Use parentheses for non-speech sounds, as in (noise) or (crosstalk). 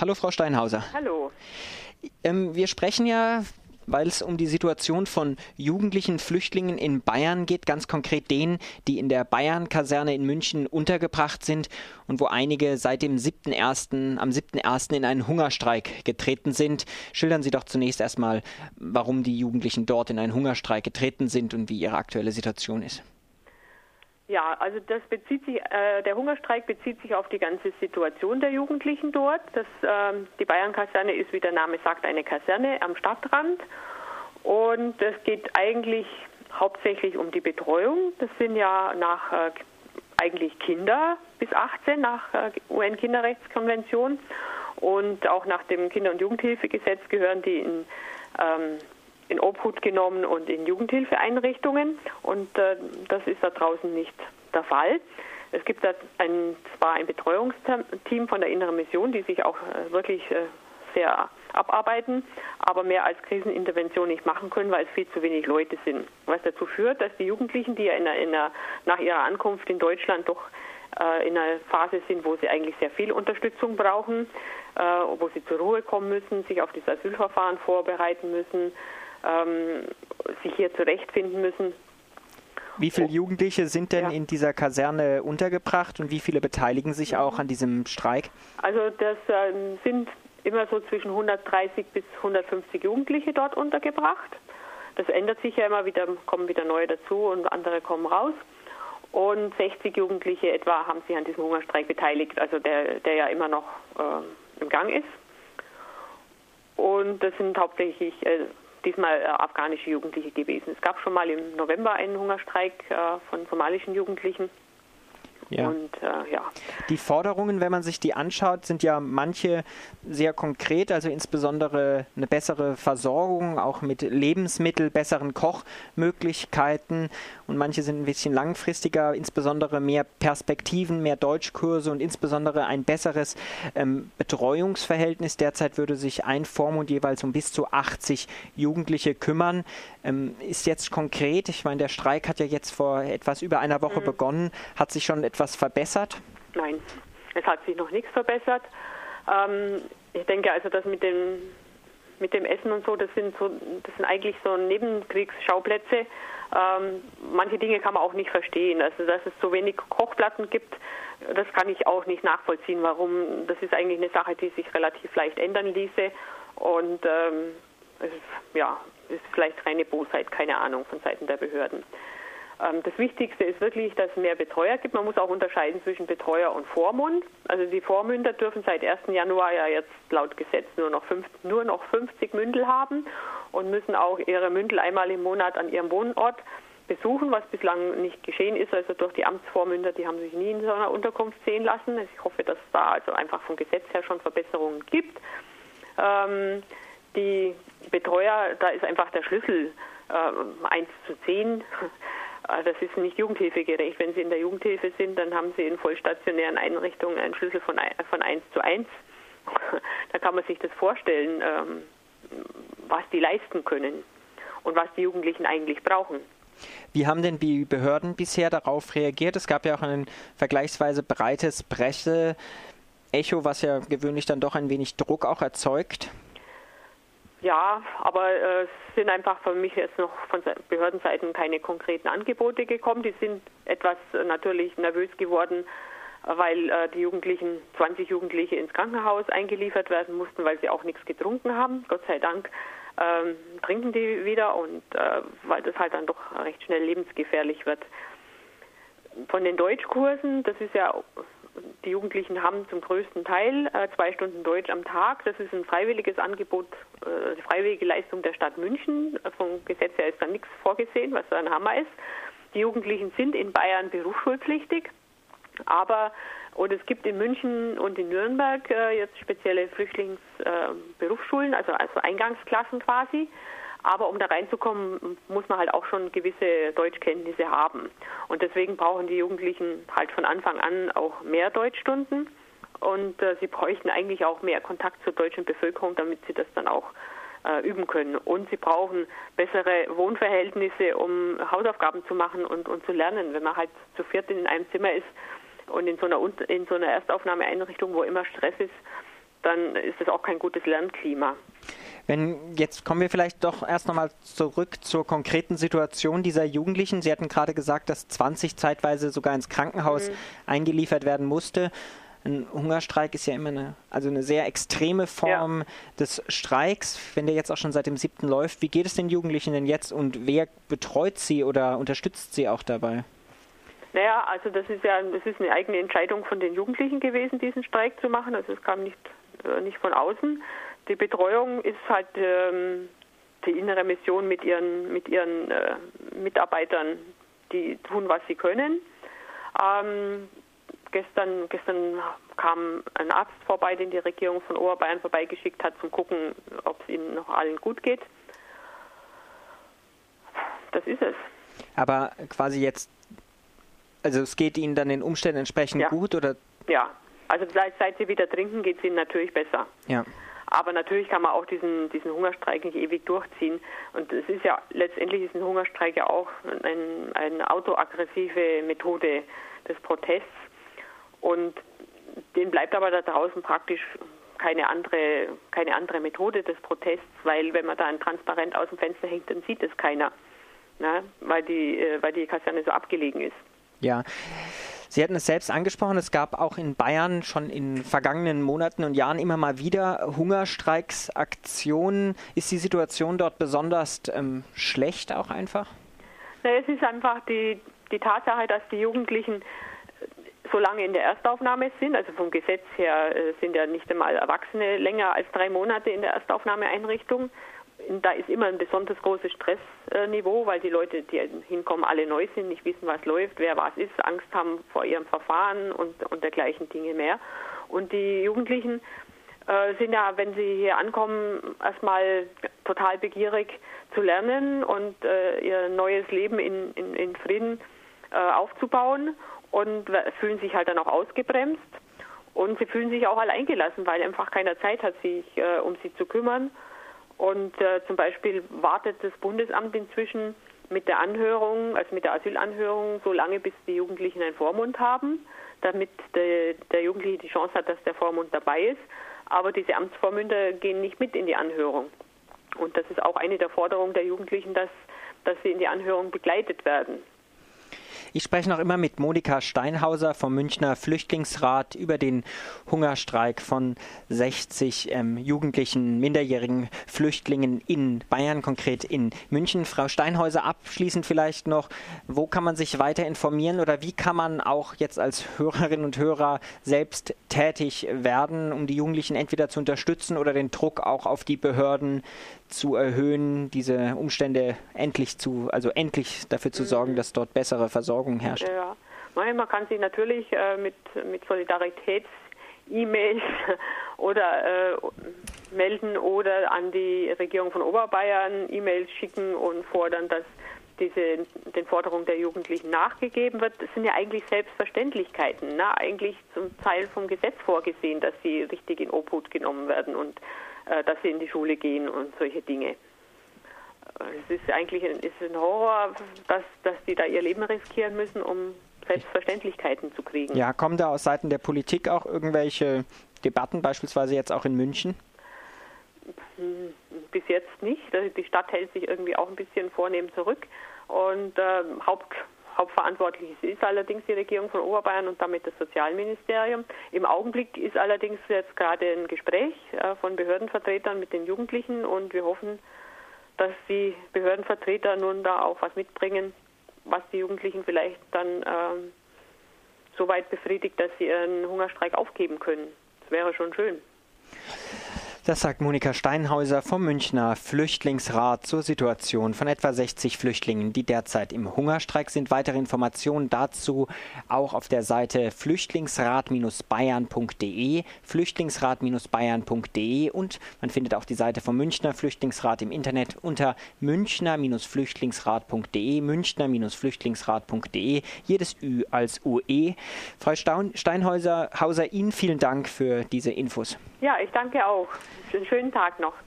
Hallo, Frau Steinhauser. Hallo. Ähm, wir sprechen ja weil es um die Situation von jugendlichen Flüchtlingen in Bayern geht, ganz konkret denen, die in der Bayern-Kaserne in München untergebracht sind und wo einige seit dem 7.1., am 7.1. in einen Hungerstreik getreten sind. Schildern Sie doch zunächst erstmal, warum die Jugendlichen dort in einen Hungerstreik getreten sind und wie ihre aktuelle Situation ist. Ja, also das bezieht sich, äh, der Hungerstreik bezieht sich auf die ganze Situation der Jugendlichen dort. Das, äh, die Bayern-Kaserne ist, wie der Name sagt, eine Kaserne am Stadtrand. Und es geht eigentlich hauptsächlich um die Betreuung. Das sind ja nach äh, eigentlich Kinder bis 18 nach äh, UN-Kinderrechtskonvention. Und auch nach dem Kinder- und Jugendhilfegesetz gehören die in ähm, in Obhut genommen und in Jugendhilfeeinrichtungen. Und äh, das ist da draußen nicht der Fall. Es gibt da ein, zwar ein Betreuungsteam von der Inneren Mission, die sich auch äh, wirklich äh, sehr abarbeiten, aber mehr als Krisenintervention nicht machen können, weil es viel zu wenig Leute sind. Was dazu führt, dass die Jugendlichen, die ja in einer, in einer, nach ihrer Ankunft in Deutschland doch äh, in einer Phase sind, wo sie eigentlich sehr viel Unterstützung brauchen, äh, wo sie zur Ruhe kommen müssen, sich auf das Asylverfahren vorbereiten müssen, ähm, sich hier zurechtfinden müssen. Wie viele Jugendliche sind denn ja. in dieser Kaserne untergebracht und wie viele beteiligen sich auch an diesem Streik? Also das äh, sind immer so zwischen 130 bis 150 Jugendliche dort untergebracht. Das ändert sich ja immer wieder, kommen wieder neue dazu und andere kommen raus. Und 60 Jugendliche etwa haben sich an diesem Hungerstreik beteiligt, also der, der ja immer noch äh, im Gang ist. Und das sind hauptsächlich äh, diesmal äh, afghanische Jugendliche gewesen. Es gab schon mal im November einen Hungerstreik äh, von somalischen Jugendlichen. Ja. Und äh, ja. Die Forderungen, wenn man sich die anschaut, sind ja manche sehr konkret, also insbesondere eine bessere Versorgung, auch mit Lebensmitteln, besseren Kochmöglichkeiten und manche sind ein bisschen langfristiger, insbesondere mehr Perspektiven, mehr Deutschkurse und insbesondere ein besseres ähm, Betreuungsverhältnis. Derzeit würde sich ein Vormund jeweils um bis zu 80 Jugendliche kümmern. Ähm, ist jetzt konkret, ich meine, der Streik hat ja jetzt vor etwas über einer Woche mhm. begonnen, hat sich schon etwas verbessert? Nein, es hat sich noch nichts verbessert. Ähm, ich denke also, dass mit dem, mit dem Essen und so, das sind so, das sind eigentlich so Nebenkriegsschauplätze. Ähm, manche Dinge kann man auch nicht verstehen. Also dass es so wenig Kochplatten gibt, das kann ich auch nicht nachvollziehen. Warum? Das ist eigentlich eine Sache, die sich relativ leicht ändern ließe. Und ähm, es ist, ja, ist vielleicht reine Bosheit, keine Ahnung von Seiten der Behörden. Ähm, das Wichtigste ist wirklich, dass es mehr Betreuer gibt. Man muss auch unterscheiden zwischen Betreuer und Vormund. Also die Vormünder dürfen seit 1. Januar ja jetzt laut Gesetz nur noch, fünf, nur noch 50 Mündel haben und müssen auch ihre Mündel einmal im Monat an ihrem Wohnort besuchen, was bislang nicht geschehen ist. Also durch die Amtsvormünder, die haben sich nie in so einer Unterkunft sehen lassen. Also ich hoffe, dass es da also einfach vom Gesetz her schon Verbesserungen gibt. Ähm, die Betreuer, da ist einfach der Schlüssel äh, 1 zu 10. Äh, das ist nicht jugendhilfegerecht. Wenn Sie in der Jugendhilfe sind, dann haben Sie in vollstationären Einrichtungen einen Schlüssel von, von 1 zu 1. (laughs) Da kann man sich das vorstellen, ähm, was die leisten können und was die Jugendlichen eigentlich brauchen. Wie haben denn die Behörden bisher darauf reagiert? Es gab ja auch ein vergleichsweise breites Presse-Echo, was ja gewöhnlich dann doch ein wenig Druck auch erzeugt. Ja, aber äh, es sind einfach für mich jetzt noch von Behördenseiten keine konkreten Angebote gekommen. Die sind etwas äh, natürlich nervös geworden, weil äh, die Jugendlichen, 20 Jugendliche ins Krankenhaus eingeliefert werden mussten, weil sie auch nichts getrunken haben. Gott sei Dank ähm, trinken die wieder und äh, weil das halt dann doch recht schnell lebensgefährlich wird. Von den Deutschkursen, das ist ja die Jugendlichen haben zum größten Teil äh, zwei Stunden Deutsch am Tag. Das ist ein freiwilliges Angebot, äh, die freiwillige Leistung der Stadt München. Vom Gesetz her ist da nichts vorgesehen, was ein Hammer ist. Die Jugendlichen sind in Bayern berufsschulpflichtig, aber und es gibt in München und in Nürnberg äh, jetzt spezielle Flüchtlingsberufsschulen, also, also Eingangsklassen quasi. Aber um da reinzukommen, muss man halt auch schon gewisse Deutschkenntnisse haben. Und deswegen brauchen die Jugendlichen halt von Anfang an auch mehr Deutschstunden. Und äh, sie bräuchten eigentlich auch mehr Kontakt zur deutschen Bevölkerung, damit sie das dann auch äh, üben können. Und sie brauchen bessere Wohnverhältnisse, um Hausaufgaben zu machen und, und zu lernen. Wenn man halt zu viert in einem Zimmer ist und in so einer, in so einer Erstaufnahmeeinrichtung, wo immer Stress ist, dann ist das auch kein gutes Lernklima. Wenn jetzt kommen wir vielleicht doch erst nochmal zurück zur konkreten Situation dieser Jugendlichen. Sie hatten gerade gesagt, dass 20 zeitweise sogar ins Krankenhaus mhm. eingeliefert werden musste. Ein Hungerstreik ist ja immer eine, also eine sehr extreme Form ja. des Streiks, wenn der jetzt auch schon seit dem siebten läuft. Wie geht es den Jugendlichen denn jetzt und wer betreut sie oder unterstützt sie auch dabei? Naja, also das ist ja das ist eine eigene Entscheidung von den Jugendlichen gewesen, diesen Streik zu machen. Also es kam nicht, äh, nicht von außen. Die Betreuung ist halt ähm, die innere Mission mit ihren, mit ihren äh, Mitarbeitern, die tun, was sie können. Ähm, gestern, gestern kam ein Arzt vorbei, den die Regierung von Oberbayern vorbeigeschickt hat, zum gucken, ob es ihnen noch allen gut geht. Das ist es. Aber quasi jetzt, also es geht Ihnen dann den Umständen entsprechend ja. gut oder? Ja, also seit, seit Sie wieder trinken, geht es Ihnen natürlich besser. Ja. Aber natürlich kann man auch diesen, diesen Hungerstreik nicht ewig durchziehen. Und es ist ja letztendlich ist ein Hungerstreik ja auch ein, eine autoaggressive Methode des Protests. Und den bleibt aber da draußen praktisch keine andere, keine andere Methode des Protests, weil wenn man da ein Transparent aus dem Fenster hängt, dann sieht es keiner, ne? weil, die, äh, weil die Kaserne so abgelegen ist. Ja. Sie hatten es selbst angesprochen, es gab auch in Bayern schon in vergangenen Monaten und Jahren immer mal wieder Hungerstreiksaktionen. Ist die Situation dort besonders ähm, schlecht auch einfach? Na, es ist einfach die, die Tatsache, dass die Jugendlichen so lange in der Erstaufnahme sind, also vom Gesetz her äh, sind ja nicht einmal Erwachsene länger als drei Monate in der Erstaufnahmeeinrichtung da ist immer ein besonders großes Stressniveau, weil die Leute, die hinkommen, alle neu sind, nicht wissen, was läuft, wer was ist, Angst haben vor ihrem Verfahren und, und dergleichen Dinge mehr. Und die Jugendlichen äh, sind ja, wenn sie hier ankommen, erstmal total begierig zu lernen und äh, ihr neues Leben in, in, in Frieden äh, aufzubauen und fühlen sich halt dann auch ausgebremst. Und sie fühlen sich auch alleingelassen, weil einfach keiner Zeit hat, sich äh, um sie zu kümmern. Und äh, zum Beispiel wartet das Bundesamt inzwischen mit der Anhörung, also mit der Asylanhörung, so lange, bis die Jugendlichen einen Vormund haben, damit de, der Jugendliche die Chance hat, dass der Vormund dabei ist. Aber diese Amtsvormünder gehen nicht mit in die Anhörung. Und das ist auch eine der Forderungen der Jugendlichen, dass, dass sie in die Anhörung begleitet werden. Ich spreche noch immer mit Monika Steinhauser vom Münchner Flüchtlingsrat über den Hungerstreik von 60 ähm, jugendlichen, minderjährigen Flüchtlingen in Bayern, konkret in München. Frau Steinhauser, abschließend vielleicht noch, wo kann man sich weiter informieren oder wie kann man auch jetzt als Hörerinnen und Hörer selbst tätig werden, um die Jugendlichen entweder zu unterstützen oder den Druck auch auf die Behörden zu erhöhen, diese Umstände endlich zu, also endlich dafür zu sorgen, dass dort bessere Versorgung herrscht. Ja, man kann sich natürlich äh, mit, mit Solidaritäts-E-Mails (laughs) oder äh, melden oder an die Regierung von Oberbayern E-Mails schicken und fordern, dass diese, den Forderungen der Jugendlichen nachgegeben wird. Das sind ja eigentlich Selbstverständlichkeiten, ne? eigentlich zum Teil vom Gesetz vorgesehen, dass sie richtig in Obhut genommen werden und äh, dass sie in die Schule gehen und solche Dinge. Es ist eigentlich ein, ist ein Horror, dass, dass die da ihr Leben riskieren müssen, um Selbstverständlichkeite zu kriegen. Ja, kommen da aus Seiten der Politik auch irgendwelche Debatten, beispielsweise jetzt auch in München? Hm, bis jetzt nicht. Die Stadt hält sich irgendwie auch ein bisschen vornehm zurück. Und äh, Haupt, Hauptverantwortlich ist allerdings die Regierung von Oberbayern und damit das Sozialministerium. Im Augenblick ist allerdings jetzt gerade ein Gespräch äh, von Behördenvertretern mit den Jugendlichen und wir hoffen, dass die Behördenvertreter nun da auch was mitbringen, was die Jugendlichen vielleicht dann ähm, so weit befriedigt, dass sie ihren Hungerstreik aufgeben können. Das wäre schon schön. Das sagt Monika Steinhäuser vom Münchner Flüchtlingsrat zur Situation von etwa 60 Flüchtlingen, die derzeit im Hungerstreik sind. Weitere Informationen dazu auch auf der Seite flüchtlingsrat-bayern.de, flüchtlingsrat-bayern.de und man findet auch die Seite vom Münchner Flüchtlingsrat im Internet unter münchner-flüchtlingsrat.de, münchner-flüchtlingsrat.de, jedes Ü als UE. Frau Steinhäuser, Hauser, Ihnen vielen Dank für diese Infos. Ja, ich danke auch. Einen schönen Tag noch.